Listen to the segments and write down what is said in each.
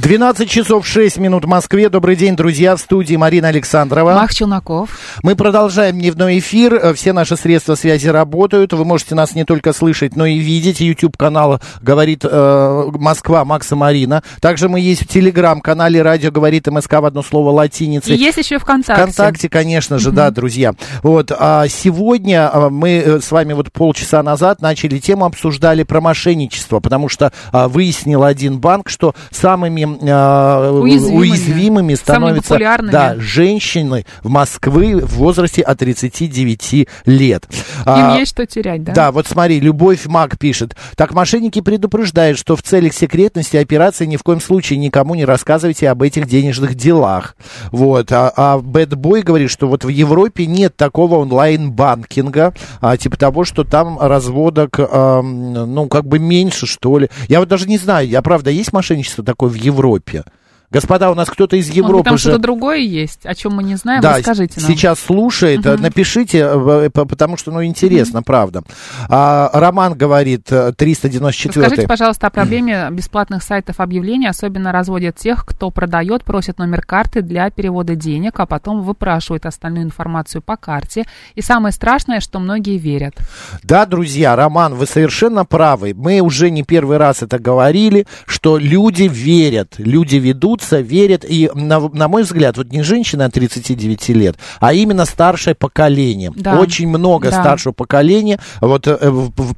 12 часов 6 минут в Москве. Добрый день, друзья, в студии Марина Александрова. Мах Челноков. Мы продолжаем дневной эфир. Э, Все наши средства связи работают. Вы можете нас не только слышать, но и видеть. YouTube-канал «Говорит э, Москва» Макса Марина. Также мы есть в Телеграм-канале «Радио говорит МСК» в одно слово латиницей. И есть еще ВКонтакте. ВКонтакте, конечно же, да, друзья. Вот, а сегодня а, мы э, с вами вот полчаса назад начали тему, обсуждали про мошенничество, потому что а, выяснил один банк, что самыми Уязвимыми. уязвимыми Самыми становятся да, женщины в Москве в возрасте от 39 лет. А, Им есть что терять, да? да, вот смотри, Любовь Мак пишет. Так мошенники предупреждают, что в целях секретности операции ни в коем случае никому не рассказывайте об этих денежных делах. Вот. А, а Boy говорит, что вот в Европе нет такого онлайн-банкинга, а, типа того, что там разводок, ам, ну, как бы меньше, что ли. Я вот даже не знаю, а правда, есть мошенничество такое в Европе? Европе. Господа, у нас кто-то из быть, Европы там же... что-то другое есть, о чем мы не знаем, Да, расскажите нам. сейчас слушает, э, напишите, э, п- потому что, ну, интересно, правда. А, Роман говорит, э, 394 Скажите, пожалуйста, о проблеме бесплатных сайтов объявлений. Особенно разводят тех, кто продает, просит номер карты для перевода денег, а потом выпрашивает остальную информацию по карте. И самое страшное, что многие верят. Да, друзья, Роман, вы совершенно правы. Мы уже не первый раз это говорили, что люди верят, люди ведутся, верят. И, на, на мой взгляд, вот не женщина от 39 лет, а именно старшее поколение. Да. Очень много Да. старшего поколения вот э,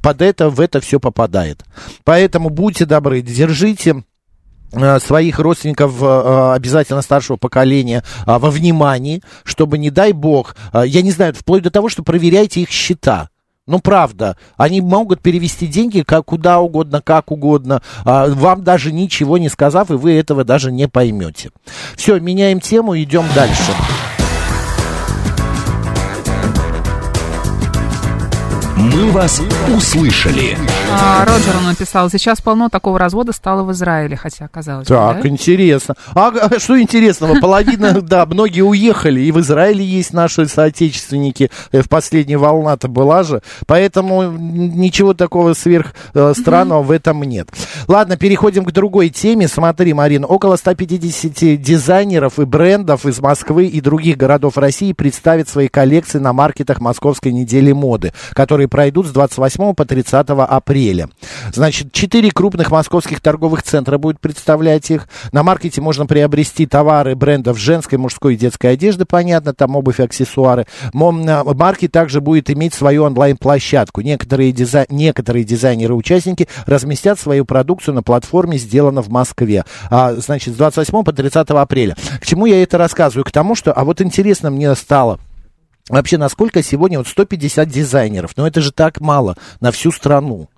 под это, в это все попадает. Поэтому будьте добры, держите э, своих родственников э, обязательно старшего поколения во внимании, чтобы, не дай бог, я не знаю, вплоть до того, что проверяйте их счета. Ну, правда, они могут перевести деньги как куда угодно, как угодно, а, вам даже ничего не сказав, и вы этого даже не поймете. Все, меняем тему, идем дальше. «Мы вас услышали». А, Роджер он написал, сейчас полно такого развода стало в Израиле, хотя казалось бы, Так, да? интересно. А г- что интересного? Половина, да, многие уехали, и в Израиле есть наши соотечественники. Э, В последняя волна-то была же. Поэтому ничего такого сверх э, странного в этом нет. Ладно, переходим к другой теме. Смотри, Марина, около 150 дизайнеров и брендов из Москвы и других городов России представят свои коллекции на маркетах Московской недели моды, которые пройдут с 28 по 30 апреля. Значит, четыре крупных московских торговых центра будут представлять их. На маркете можно приобрести товары брендов женской, мужской и детской одежды, понятно, там обувь, аксессуары. Маркет также будет иметь свою онлайн-площадку. Некоторые, дизай- некоторые дизайнеры и участники разместят свою продукцию на платформе «Сделано в Москве». А, значит, с 28 по 30 апреля. К чему я это рассказываю? К тому, что... А вот интересно мне стало... Вообще, насколько сегодня вот 150 дизайнеров? Ну, это же так мало на всю страну.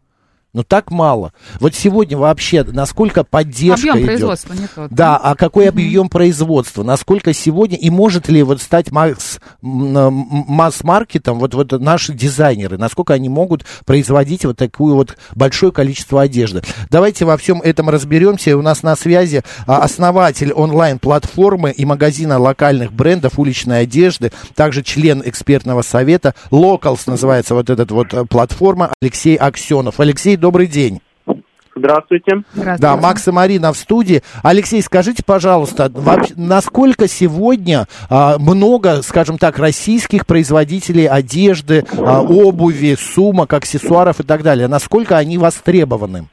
Ну, так мало. Вот сегодня вообще, насколько поддержка Объем идет? производства не тот. Да, а какой объем производства? Насколько сегодня, и может ли вот стать масс, масс-маркетом вот, вот наши дизайнеры? Насколько они могут производить вот такое вот большое количество одежды? Давайте во всем этом разберемся. У нас на связи а, основатель онлайн-платформы и магазина локальных брендов уличной одежды, также член экспертного совета. Locals называется вот эта вот э, платформа Алексей Аксенов. Алексей, добрый день. Здравствуйте. Здравствуйте. Да, Макс и Марина в студии. Алексей, скажите, пожалуйста, вообще, насколько сегодня а, много, скажем так, российских производителей одежды, а, обуви, сумок, аксессуаров и так далее, насколько они востребованы?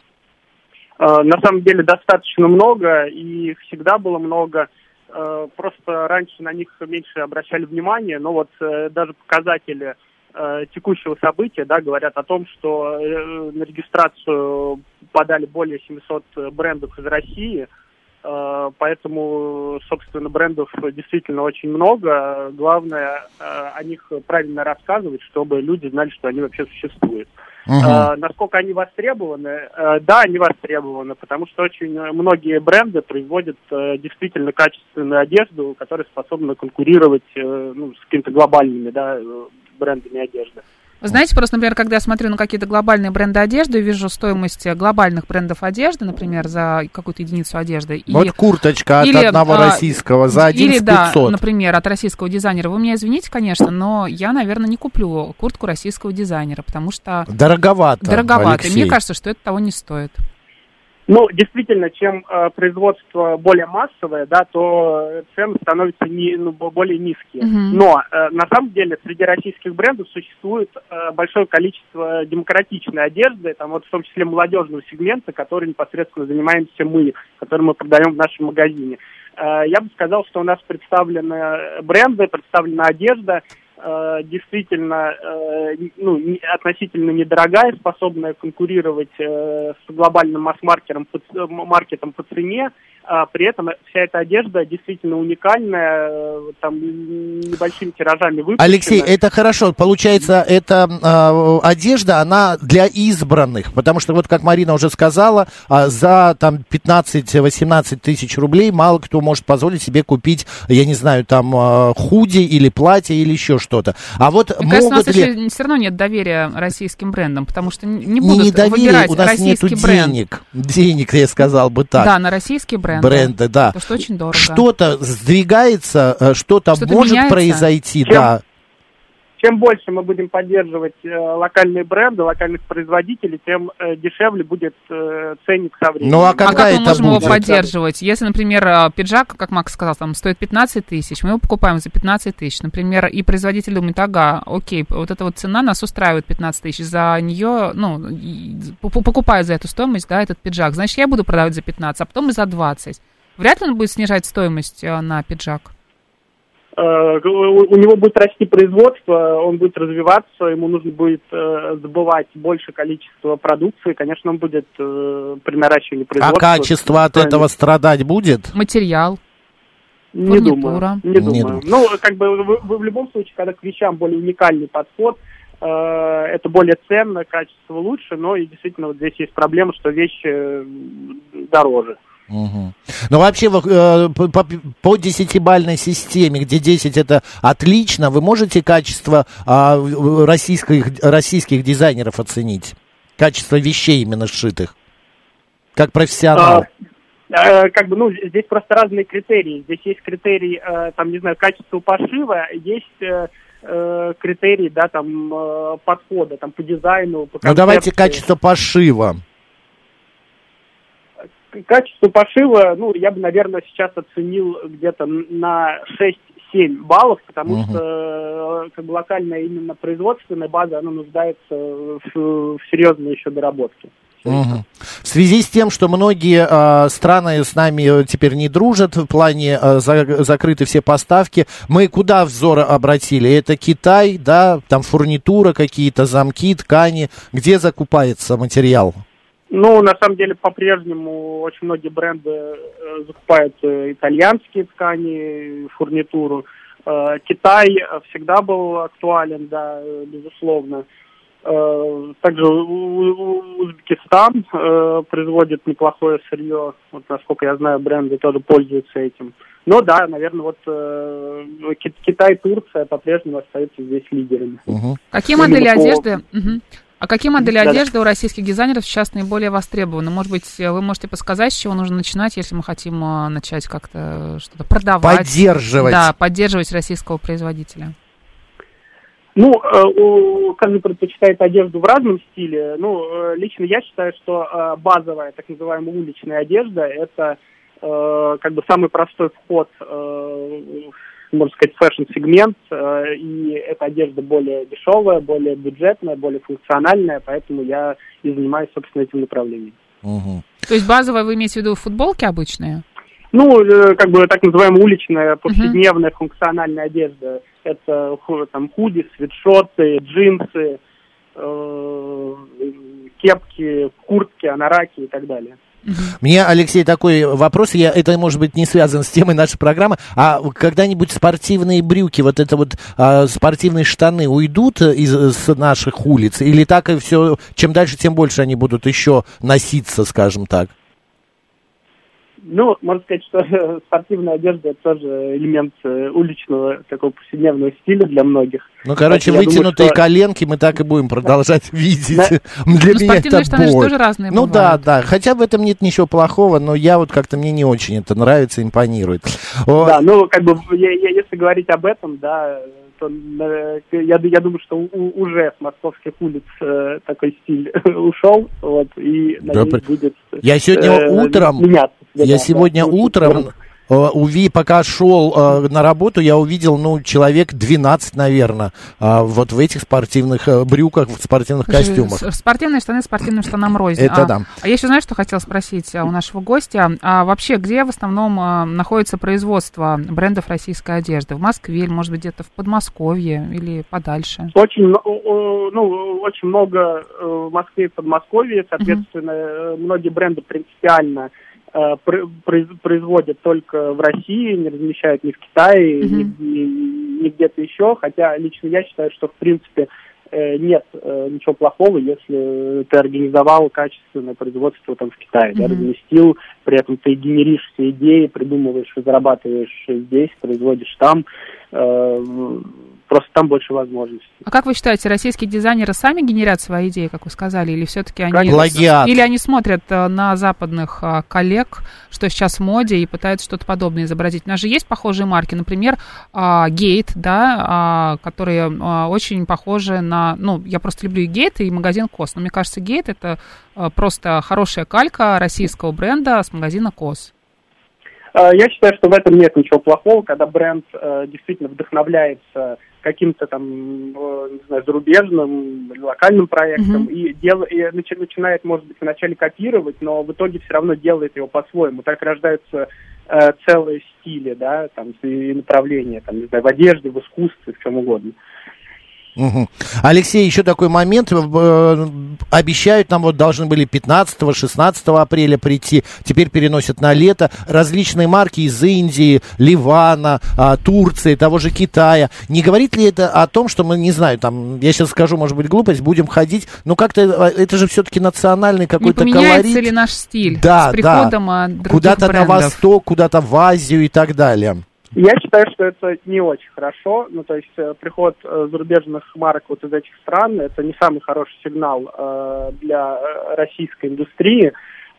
Э, На самом деле достаточно много, и их всегда было много. Э, Просто раньше на них меньше обращали внимание, но вот э, даже показатели э, текущего события да, говорят о том, что э, на регистрацию подали более 700 брендов из России, Э, Поэтому, собственно, брендов действительно очень много. Главное э, о них правильно рассказывать, чтобы люди знали, что они вообще существуют. Э, Насколько они востребованы? Э, Да, они востребованы, потому что очень многие бренды производят э, действительно качественную одежду, которая способна конкурировать э, ну, с какими-то глобальными да, брендами одежды. Вы знаете, просто, например, когда я смотрю на какие-то глобальные бренды одежды, и вижу стоимость э, глобальных брендов одежды, например, за какую-то единицу одежды. И, Вот курточка от или, одного а, российского за или, 11 да, 500. например, от российского дизайнера. Вы меня извините, конечно, но я, наверное, не куплю куртку российского дизайнера, потому что Дороговато, дороговато. И Алексей. мне кажется, что это того не стоит. Ну, действительно, чем э, производство более массовое, да, то цены становятся не, ну, бо- более низкие. Мгм. Но э, на самом деле среди российских брендов существует э, большое количество демократичной одежды, там вот в том числе молодежного сегмента, который непосредственно занимаемся мы, который мы продаем в нашем магазине. Э, я бы сказал, что у нас представлены бренды, представлена одежда, действительно э, ну, относительно недорогая, способная конкурировать э, с глобальным масс-маркетом по, маркетом по цене. А при этом вся эта одежда действительно уникальная, э, там небольшими тиражами выпущена. Алексей, это хорошо. Получается, эта э, одежда, она для избранных. Потому что, вот как Марина уже сказала, а, за там 15-18 тысяч рублей мало кто может позволить себе купить, я не знаю, там э, худи или платье или еще что-то. А вот Мне кажется, у нас могут ли... еще все равно нет доверия российским брендам, потому что не Не будут недоверие, выбирать у нас нету российский бренд. денег. Денег, я сказал бы так. Да, на российские бренды. Бренды, да. Потому что очень дорого. Что-то сдвигается, э, что-то Что-то может меняется? произойти, Чем- да. Чем больше мы будем поддерживать э, локальные бренды, локальных производителей, тем э, дешевле будет э, ценник со временем. Ну, а А когда как мы это можем будет? его поддерживать? Если, например, пиджак, как Макс сказал, там стоит 15 тысяч, мы его покупаем за 15 тысяч. Например, и производитель думает, ага, окей, вот эта вот цена нас устраивает 15 тысяч, за нее, ну, и п- покупаю за эту стоимость, да, этот пиджак. Значит, я буду продавать за 15, а потом и за 20. Вряд ли он будет снижать стоимость на пиджак. Э, у него будет расти производство, он будет развиваться, ему нужно будет э, забывать больше количество продукции, конечно, он будет э, при наращивании А производства. качество от этого страдать будет? Материал. Не фурнитура. думаю. Не Не думаю. Ну, как бы вы, вы в любом случае, когда к вещам более уникальный подход, э, это более ценно, качество лучше, но и действительно вот здесь есть проблема, что вещи э, дороже. Мгм. Ну, вообще, э, по, по- десятибальной системе, где 10 это отлично, вы можете качество а, российских, российских дизайнеров оценить? Качество вещей именно сшитых? Как профессионал. А, э, как бы, ну, здесь просто разные критерии. Здесь есть критерий, э, там, не знаю, качества пошива, есть критерий, да, там, подхода, там, по дизайну, по ну, давайте качество пошива. Качество пошива, ну, я бы, наверное, сейчас оценил где-то на 6-7 баллов, потому Мгм. что э, как бы локальная именно производственная база, она нуждается в, в серьезной еще доработке. Мгм. В связи с тем, что многие э, страны с нами э, теперь не дружат, в плане э, за- закрыты все поставки, мы куда взор обратили? Это Китай, да, там фурнитура какие-то, замки, ткани. Где закупается материал? Ну, на самом деле, по-прежнему очень многие бренды э, закупают э, итальянские ткани, фурнитуру. Э, Китай всегда был актуален, да, э, безусловно. Э, Также Узбекистан э, производит неплохое сырье. Вот, насколько я знаю, бренды тоже пользуются этим. Но да, наверное, вот э, Ки- Китай, Турция по-прежнему остаются здесь лидерами. Мгм. Какие Именно модели по- одежды? Мгм. А какие модели Да-да. одежды у российских дизайнеров сейчас наиболее востребованы? Может быть, э, вы можете подсказать, с чего нужно начинать, если мы хотим э, начать как-то что-то продавать? Поддерживать. Да, поддерживать российского производителя. Ну, э, каждый предпочитает одежду в разном стиле. Ну, лично я считаю, что базовая, так называемая уличная одежда, это как бы самый простой вход, э, можно сказать, фэшн-сегмент, э, и эта одежда более дешевая, более бюджетная, более функциональная, поэтому я и занимаюсь, собственно, этим направлением. Мгм. То есть базовая вы имеете в виду футболки обычные? Ну, э, как бы так называемая уличная, повседневная функциональная одежда. Это там худи, свитшоты, джинсы, э, кепки, куртки, анараки и так далее. Мне, Алексей, такой вопрос, я, это может быть не связан с темой нашей программы, а когда-нибудь спортивные брюки, вот это вот а, спортивные штаны уйдут из с наших улиц, или так и все, чем дальше, тем больше они будут еще носиться, скажем так? Ну, можно сказать, что спортивная одежда это тоже элемент э, уличного такого повседневного стиля для многих. Ну, короче, я вытянутые думаю, что- коленки мы так и будем продолжать видеть. Да. Для Ну, меня спортивные это штаны же боль. тоже разные Ну да, бывают. да. Хотя в этом нет ничего плохого, но я вот как-то мне не очень это нравится, импонирует. О, Да, ну, как бы, я- я- если говорить об этом, да, то э, я, я думаю, что у- уже с московских улиц э, такой стиль ушел, вот, и, Да, надеюсь, при- будет Я сегодня э, утром- меняться. Я Да, сегодня да, утром, уви, пока шел э, на работу, я увидел, ну, человек 12, наверное, вот в этих спортивных э, брюках, в спортивных костюмах. Спортивные штаны спортивным штанам рознь. Это а, да. А я еще, знаешь, что хотела спросить у нашего гостя? А вообще, где в основном находится производство брендов российской одежды? В Москве или, может быть, где-то в Подмосковье или подальше? Очень, ну, очень много э, в Москве и Подмосковье, соответственно, э, многие бренды принципиально э, производят только в России, не размещают ни в Китае, ни, Мгм. ни- ни где-то еще, хотя лично я считаю, что в принципе э, нет э, ничего плохого, если ты организовал качественное производство там в Китае, да, Мгм. разместил, при этом ты генеришь все идеи, придумываешь и зарабатываешь здесь, производишь там, э, просто там больше возможностей. А как вы считаете, российские дизайнеры сами генерят свои идеи, как вы сказали, или все-таки они... Плагиат. Или они смотрят э, на западных а, коллег, что сейчас в моде, и пытаются что-то подобное изобразить. У нас же есть похожие марки, например, Gate, да, а, которые а, очень похожи на... Ну, я просто люблю и Gate, и магазин COS. Но мне кажется, Gate это а, просто хорошая калька российского бренда с магазина COS. Э, Я считаю, что в этом нет ничего плохого, когда бренд э, действительно вдохновляется каким-то там, э, не знаю, зарубежным локальным проектом Мгм. и, дел, и начи- начинает, может быть, вначале копировать, но в итоге все равно делает его по-своему. Так рождаются э, целые стили, да, там, и направления, там, не знаю, в одежде, в искусстве, в чем угодно. Мгм. Алексей, еще такой момент. э, Обещают нам, вот должны были 15-16 апреля прийти, теперь переносят на лето. Различные марки из Индии, Ливана, а, Турции, того же Китая. Не говорит ли это о том, что мы, не знаю, там, я сейчас скажу, может быть, глупость, будем ходить, но как-то э, это же все-таки национальный Не какой-то поменяется колорит. ли наш стиль Да, с приходом а, других Куда-то на восток, куда-то в Азию и так далее. Я считаю, что это не очень хорошо. Ну, то есть э, приход э, зарубежных марок вот из этих стран это не самый хороший сигнал э, для э, российской индустрии,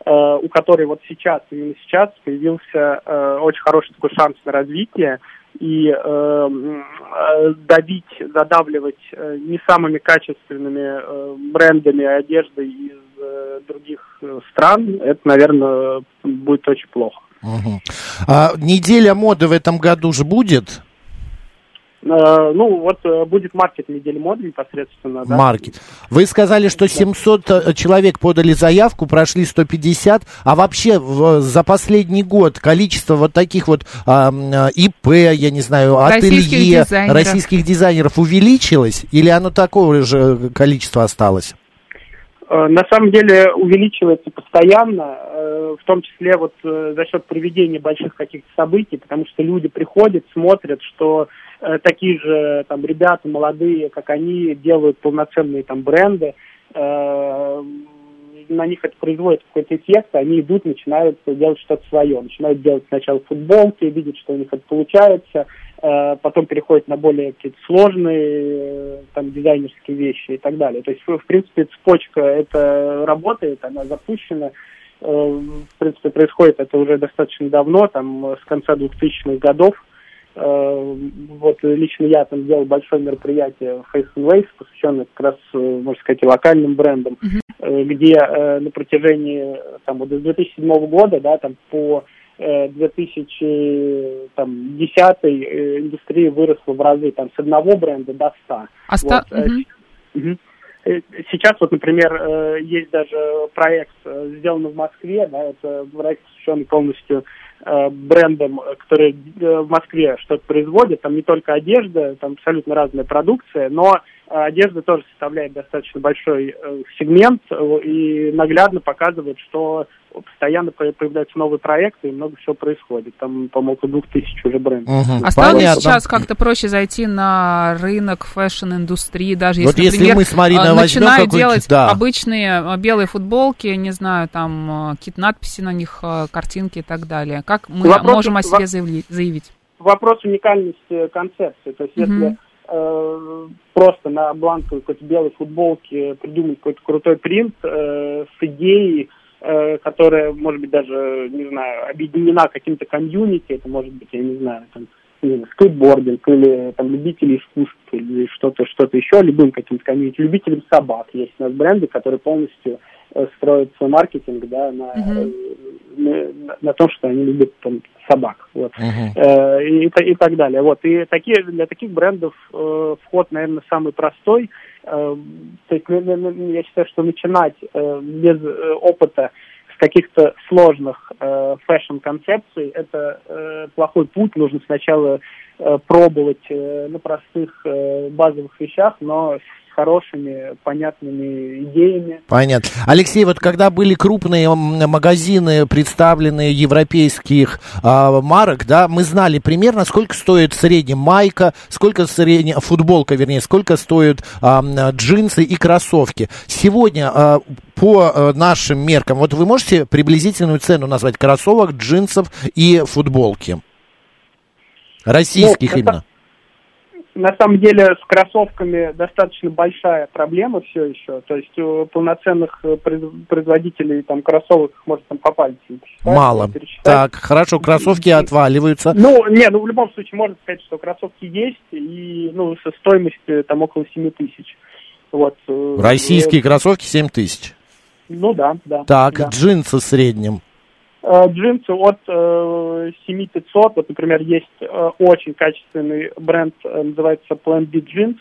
э, у которой вот сейчас, именно сейчас появился э, очень хороший такой шанс на развитие. И э, м, э, давить, задавливать не самыми качественными э, брендами одежды из э, других стран, это, наверное, будет очень плохо. А, неделя моды в этом году же будет? Э, Ну, вот э, будет маркет недели моды непосредственно, да. марки. Вы сказали, что 700 э, человек подали заявку, прошли 150, а вообще в- за последний год количество вот таких вот а, ИП, я не знаю, Российских ателье дизайнеров. российских дизайнеров увеличилось или оно такого же количества осталось? Э, На самом деле увеличивается постоянно, э, в том числе вот э, за счет проведения больших каких-то событий, потому что люди приходят, смотрят, что такие же там ребята молодые, как они, делают полноценные там бренды, на них это производит какой-то эффект, они идут, начинают делать что-то свое, начинают делать сначала футболки, видят, что у них это получается, потом переходят на более какие-то сложные э, там дизайнерские вещи и так далее. То есть, в принципе, цепочка это работает, она запущена. Э, В принципе, происходит это уже достаточно давно, там, э, с конца 2000-х годов. Э, Вот лично я там сделал большое мероприятие Face and Waves, посвященное как раз, э, можно сказать, локальным брендам, э, где э, на протяжении э, там, вот, с 2007 года, да, там, по э, 2010 э, индустрия выросла в разы там, с одного бренда до 100. Оста- Вот, э, Мгм. Мгм. Э, Сейчас вот, например, э, есть даже проект, э, сделанный в Москве, да, это проект, посвященный полностью э, брендам, э, которые э, в Москве что-то производят, там не только одежда, там абсолютно разная продукция, но А Одежда тоже составляет достаточно большой э, сегмент э, и наглядно показывает, что постоянно по- появляются новые проекты и много всего происходит. Там, по-моему, около двух тысяч уже брендов. Мгм, А стало ли сейчас как-то проще зайти на рынок фэшн-индустрии, даже Вот если, если например, мы с Мариной а, какой-нибудь- делать да. обычные а, белые футболки, не знаю, там а, какие-то надписи на них, а, картинки и так далее. Как мы Вопрос- можем о себе во- заявли- заявить? Вопрос уникальности концепции. То есть, Мгм. если э, просто на бланковой какой-то белой футболке придумать какой-то крутой принт э, с идеей, э, которая, может быть, даже, не знаю, объединена каким-то комьюнити, это может быть, я не знаю, там, не знаю, скейтбординг или там любители искусств или что-то, что-то еще, любым каким-то комьюнити, любителям собак. Есть у нас бренды, которые полностью э, строят свой маркетинг, да, на, Мгм. На, том, что они любят там, собак. Вот Мгм. э, и, и так далее. Вот. И такие, для таких брендов э, вход, наверное, самый простой. Э, то есть, ну, ну, ну, я считаю, что начинать э, без э, опыта с каких-то сложных э, фэшн-концепций, это э, плохой путь. Нужно сначала э, пробовать э, на простых базовых вещах, но хорошими, понятными идеями. Понятно. Алексей, вот когда были крупные магазины, представленные европейских а, марок, да, мы знали примерно, сколько стоит в среднем майка, сколько средняя футболка, вернее, сколько стоят м, джинсы и кроссовки. Сегодня а, по а, нашим меркам, вот вы можете приблизительную цену назвать кроссовок, джинсов и футболки? Российских Ну, это- именно. На самом деле с кроссовками достаточно большая проблема все еще. То есть у полноценных э, произ- производителей там кроссовок их можно там по пальцам посчитать, Мало. Так, хорошо, кроссовки отваливаются. Ну, не, ну в любом случае можно сказать, что кроссовки есть, и ну, со стоимостью там около 7 тысяч. Вот. э, Российские э, кроссовки 7 тысяч. Ну да, да. Так, да. джинсы в среднем. Э, Джинсы от э, 7500, вот, например, есть э, очень качественный бренд, э, называется Plan B Jeans.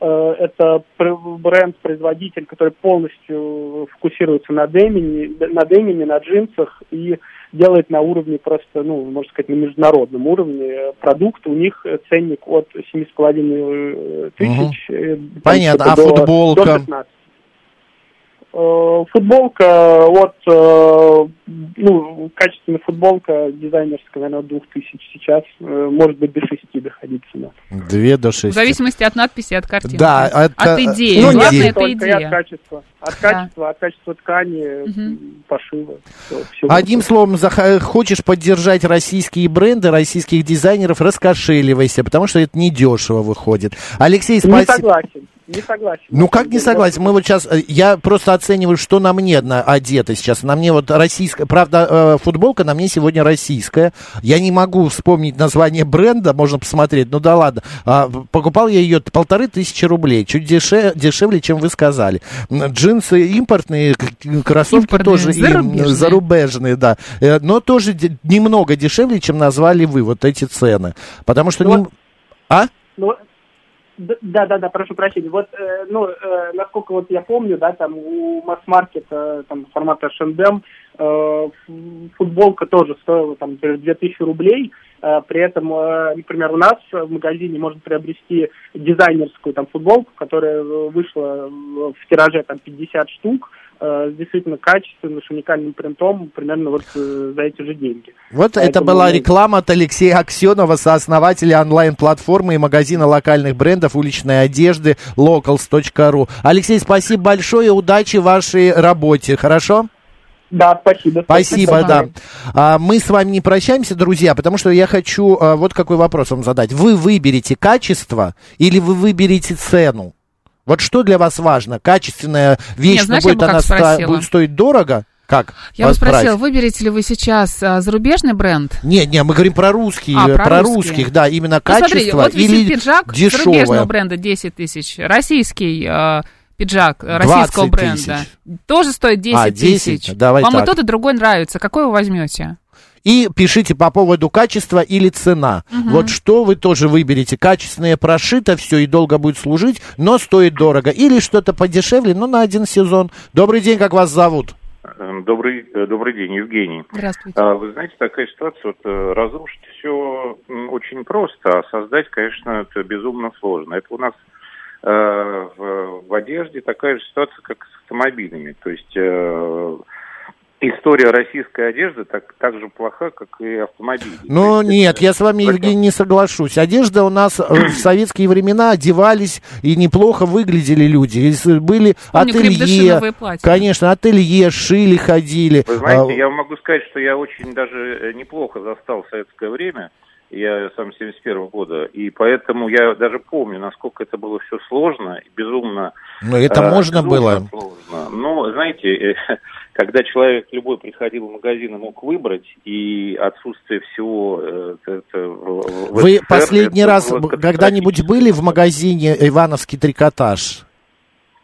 Э, это пр- бренд-производитель, который полностью фокусируется на демине, на демине, на джинсах и делает на уровне просто, ну, можно сказать, на международном уровне э, продукт. У них э, ценник от 7,5 тысяч. э, там Понятно. А до- футболка? до 15. Э, Футболка от, э, ну, качественная футболка дизайнерская, наверное, от 2000 сейчас, э, может быть, до 6 доходить цена. Две до В шести. зависимости от надписи, от картинки. Да, от, от идеи. ну, Главное, идеи. это только и от идея. качества. От Да. качества, от качества ткани, Мгм. пошива. всё- всё Одним вот. словом, зах- хочешь поддержать российские бренды, российских дизайнеров, раскошеливайся, потому что это недешево выходит. Алексей, Не спасибо. согласен, не согласен. Ну как не согласен? Мы вот сейчас, э, я просто оцениваю, что на мне одето сейчас. На мне вот российская, правда, э, футболка на мне сегодня российская. Я не могу вспомнить название бренда, можно посмотреть, ну да ладно. А, покупал я ее полторы тысячи рублей, чуть деше- дешевле, чем вы сказали. Джинсы импортные, кроссовки Импортные, тоже им, зарубежные. зарубежные, да. Э, Но тоже немного дешевле, чем назвали вы вот эти цены. Потому что... Ну, нем- А? Ну, да, да, да, прошу прощения. Вот, э, ну, э, насколько вот я помню, да, там у масс-маркета, там, формата H&M, э, футболка тоже стоила, там, например, 2000 рублей, э, при этом, э, например, у нас в магазине можно приобрести дизайнерскую, там, футболку, которая э, вышла в тираже, там, 50 штук, э, действительно качественным, с уникальным принтом, примерно вот э, за эти же деньги. Вот это Поэтому, была ну, реклама от Алексея Аксенова, сооснователя онлайн-платформы и магазина локальных брендов уличной одежды locals.ru. Алексей, спасибо большое, удачи вашей работе, хорошо? Да, спасибо. Спасибо, да. А, мы с вами не прощаемся, друзья, потому что я хочу а, вот какой вопрос вам задать. Вы выберете качество или вы выберете цену? Вот что для вас важно? Качественная вещь, Нет, знаешь, но будет она ста- будет стоить дорого? Как? Я бы вас спросила, выберете ли вы сейчас а, зарубежный бренд? Нет, нет, мы говорим про русские, А, про, про русские. русских, да, именно Ну, смотри, качество вот висит или пиджак дешевое. зарубежного бренда 10 тысяч, российский э, пиджак российского 20 бренда тысяч. тоже стоит 10, А, 10? тысяч. Давай Вам и так. тот, и другой нравится. Какой вы возьмете? И пишите по поводу качества или цена. Вот что вы тоже выберете. Качественное прошито, все и долго будет служить, но стоит дорого. Или что-то подешевле, но на один сезон. Добрый день, как вас зовут? Эм, Добрый, э, добрый день, Евгений. Здравствуйте. А, Вы знаете, такая ситуация, вот э, разрушить все очень просто, а создать, конечно, это безумно сложно. Это у нас э, в, в одежде такая же ситуация, как с автомобилями. То есть э, история российской одежды так, так же плоха, как и автомобили. Ну, есть нет, это- я с вами, Евгений, не соглашусь. Одежда у нас э, в советские времена одевались и неплохо выглядели люди. С- Были ателье, конечно, ателье, шили, ходили. Вы знаете, А, я могу сказать, что я очень даже э, неплохо застал советское время. Я сам 71 года, и поэтому я даже помню, насколько это было все сложно и безумно. Ну, это э, можно было. Сложно. Но, знаете, э, когда человек любой приходил в магазин и мог выбрать, и отсутствие всего э, это, в Вы СССР, последний это раз когда-нибудь были в магазине «Ивановский трикотаж»?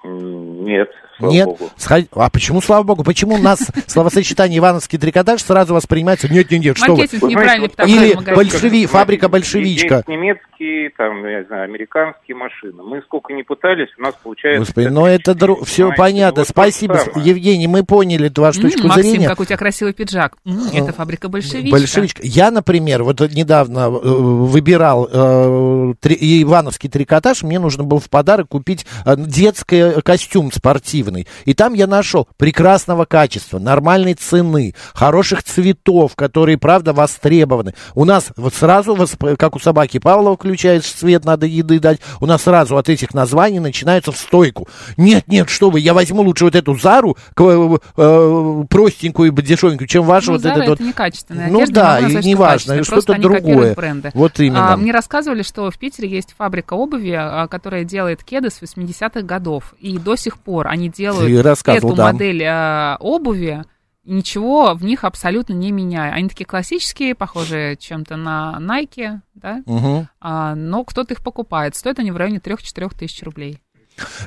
Нет, слава Нет? богу. Сход- А почему, слава богу, почему у нас словосочетание «Ивановский трикотаж» сразу воспринимается? Нет, нет, нет, что вы. Или большеви- фабрика большевичка. Есть немецкие, там, я не знаю, американские машины. Мы сколько не пытались, у нас получается... Господи, как ну это физически, все понятно. Спасибо. Евгений, мы поняли вашу точку Максим, зрения. какой у тебя красивый пиджак. М, это фабрика большевичка. Большевичка. Я, например, вот недавно э, выбирал э, ивановский трикотаж, мне нужно было в подарок купить э, детский костюм спортивный. И там я нашел прекрасного качества, нормальной цены, хороших цветов, которые, правда, востребованы. У нас вот сразу, как у собаки Павлова включаешь свет, надо еды дать, у нас сразу от этих названий начинается в стойку. Нет, нет, что вы, я возьму лучше вот эту Зару, э, э, простенькую, дешевенькую, чем вашу Ну, вот Zara этот вот это некачественная ну одежда, да, и неважно, что-то другое. бренды. Вот именно. А, мне рассказывали, что в Питере есть фабрика обуви, а, которая делает кеды с 80-х годов. И до сих пор они делают эту да. модель а, обуви, ничего в них абсолютно не меняя. Они такие классические, похожие чем-то на Nike, да? Мгм. А, но кто-то их покупает. Стоят они в районе 3-4 тысяч рублей.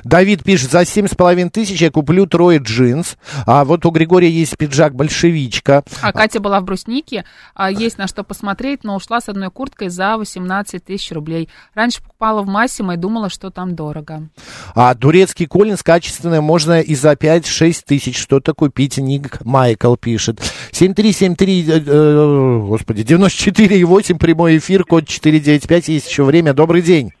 Давид пишет, за семь с половиной тысяч я куплю трое джинс. А вот у Григория есть пиджак большевичка. А Катя была в бруснике, а, есть на что посмотреть, но ушла с одной курткой за 18 тысяч рублей. Раньше покупала в Массимо и думала, что там дорого. А турецкий Коллинз качественное можно и за 5-6 тысяч что-то купить. Ник Майкл пишет. 7373, э, э, господи, 94,8 прямой эфир, код 495, есть еще время. Добрый день.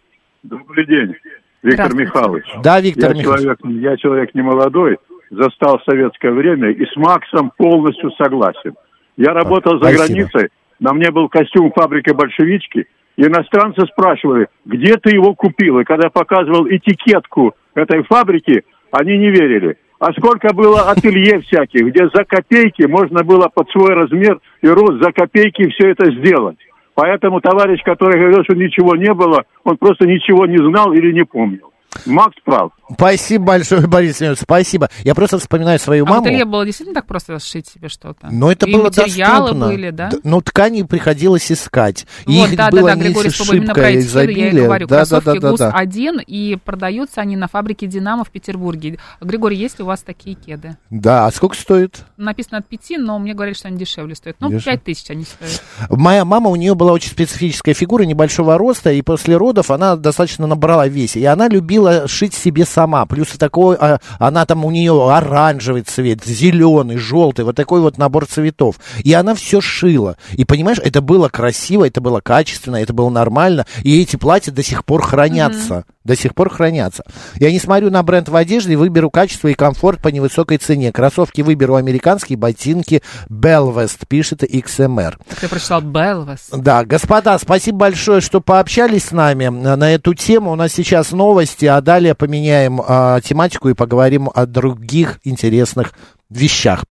Добрый день, Виктор. Михайлович. Да, Виктор я Михайлович. человек, я человек не молодой, застал советское время и с Максом полностью согласен. Я работал за спасибо. границей, на мне был костюм фабрики большевички, и иностранцы спрашивали, где ты его купил? И когда показывал этикетку этой фабрики, они не верили. А сколько было ателье всяких, где за копейки можно было под свой размер и рост за копейки все это сделать. Поэтому товарищ, который говорил, что ничего не было, он просто ничего не знал или не помнил. Макс прав. Спасибо большое, Борис Семенович, спасибо. Я просто вспоминаю свою А маму. ателье было действительно так просто сшить себе что-то? Но это И было материалы доступно. были, да? Д- Но ткани приходилось искать. И Вот, их да, было да, да, Григорий Спобой, именно про кеды я и изобилие. говорю. Да, да, Кроссовки да, да, да. ГУС-1, и продаются они на фабрике «Динамо» в Петербурге. Григорий, есть ли у вас такие кеды? Да, а сколько стоит? Написано от 5, но мне говорят, что они дешевле стоят. Ну. 5 тысяч они стоят. Моя мама, у нее была очень специфическая фигура небольшого роста, и после родов она достаточно набрала весе. И она любила шить себе сама. Плюс такой, а, она там у нее оранжевый цвет, зеленый, желтый, вот такой вот набор цветов. И она все шила. И понимаешь, это было красиво, это было качественно, это было нормально. И эти платья до сих пор хранятся. До сих пор хранятся. Я не смотрю на бренд в одежде, выберу качество и комфорт по невысокой цене. Кроссовки выберу американские, ботинки Belvest, пишет XMR. Ты прочитал Белвес. Да, господа, спасибо большое, что пообщались с нами на на эту тему. У нас сейчас новости, а далее поменяем а, тематику и поговорим о других интересных вещах.